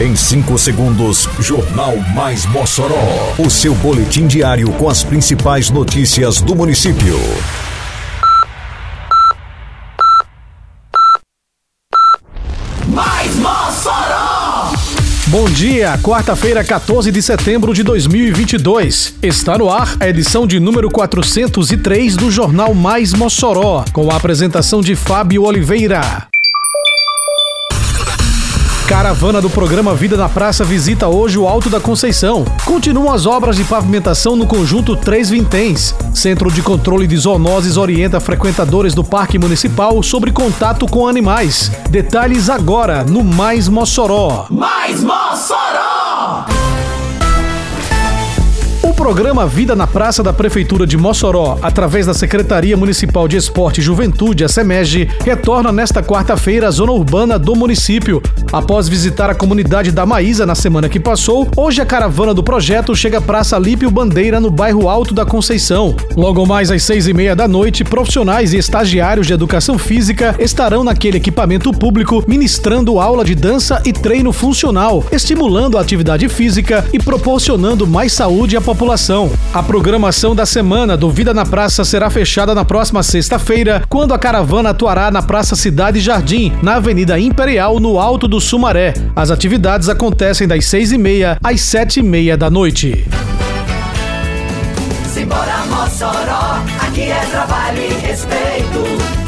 Em 5 segundos, Jornal Mais Mossoró. O seu boletim diário com as principais notícias do município. Mais Mossoró! Bom dia, quarta-feira, 14 de setembro de 2022. Está no ar a edição de número 403 do Jornal Mais Mossoró, com a apresentação de Fábio Oliveira. Caravana do programa Vida na Praça visita hoje o Alto da Conceição. Continuam as obras de pavimentação no conjunto Três Vinténs. Centro de Controle de Zoonoses orienta frequentadores do Parque Municipal sobre contato com animais. Detalhes agora no Mais Mossoró. Mais Mossoró! Programa Vida na Praça da Prefeitura de Mossoró, através da Secretaria Municipal de Esporte e Juventude, a SEMEG, retorna nesta quarta-feira à zona urbana do município. Após visitar a comunidade da Maísa na semana que passou, hoje a caravana do projeto chega à Praça Lípio Bandeira, no bairro Alto da Conceição. Logo mais às seis e meia da noite, profissionais e estagiários de educação física estarão naquele equipamento público ministrando aula de dança e treino funcional, estimulando a atividade física e proporcionando mais saúde à população. A programação da semana do Vida na Praça será fechada na próxima sexta-feira, quando a caravana atuará na Praça Cidade Jardim, na Avenida Imperial, no Alto do Sumaré. As atividades acontecem das seis e meia às sete e meia da noite. Simbora Mossoró, aqui é trabalho e respeito.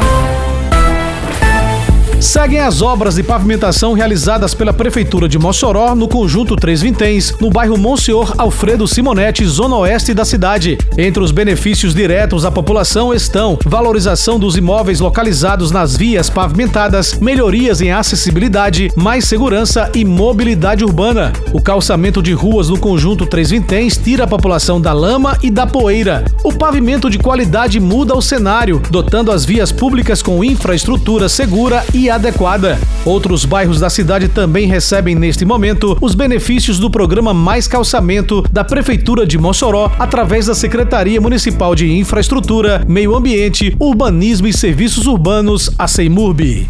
Seguem as obras de pavimentação realizadas pela Prefeitura de Mossoró no conjunto Três Vinténs, no bairro Monsenhor Alfredo Simonetti, zona oeste da cidade. Entre os benefícios diretos à população estão valorização dos imóveis localizados nas vias pavimentadas, melhorias em acessibilidade, mais segurança e mobilidade urbana. O calçamento de ruas no conjunto Três Vinténs tira a população da lama e da poeira. O pavimento de qualidade muda o cenário, dotando as vias públicas com infraestrutura segura e adequada. Outros bairros da cidade também recebem neste momento os benefícios do programa Mais Calçamento da Prefeitura de Mossoró através da Secretaria Municipal de Infraestrutura, Meio Ambiente, Urbanismo e Serviços Urbanos, a CEIMURB.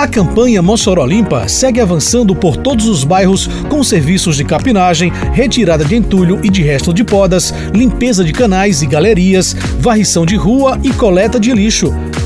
A campanha Mossoró Limpa segue avançando por todos os bairros com serviços de capinagem, retirada de entulho e de resto de podas, limpeza de canais e galerias, varrição de rua e coleta de lixo.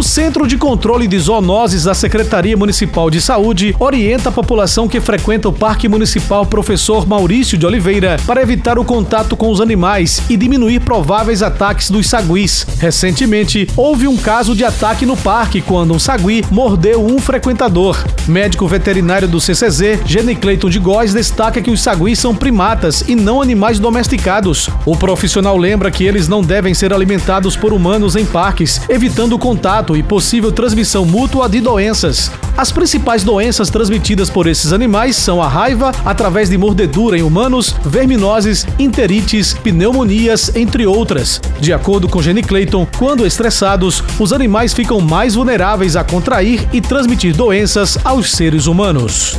O Centro de Controle de Zoonoses da Secretaria Municipal de Saúde orienta a população que frequenta o Parque Municipal Professor Maurício de Oliveira para evitar o contato com os animais e diminuir prováveis ataques dos saguis. Recentemente, houve um caso de ataque no parque quando um sagui mordeu um frequentador. Médico veterinário do CCZ, Jenny Clayton de Góes, destaca que os saguis são primatas e não animais domesticados. O profissional lembra que eles não devem ser alimentados por humanos em parques, evitando o contato e possível transmissão mútua de doenças. As principais doenças transmitidas por esses animais são a raiva, através de mordedura em humanos, verminoses, enterites, pneumonias, entre outras. De acordo com Jenny Clayton, quando estressados, os animais ficam mais vulneráveis a contrair e transmitir doenças aos seres humanos.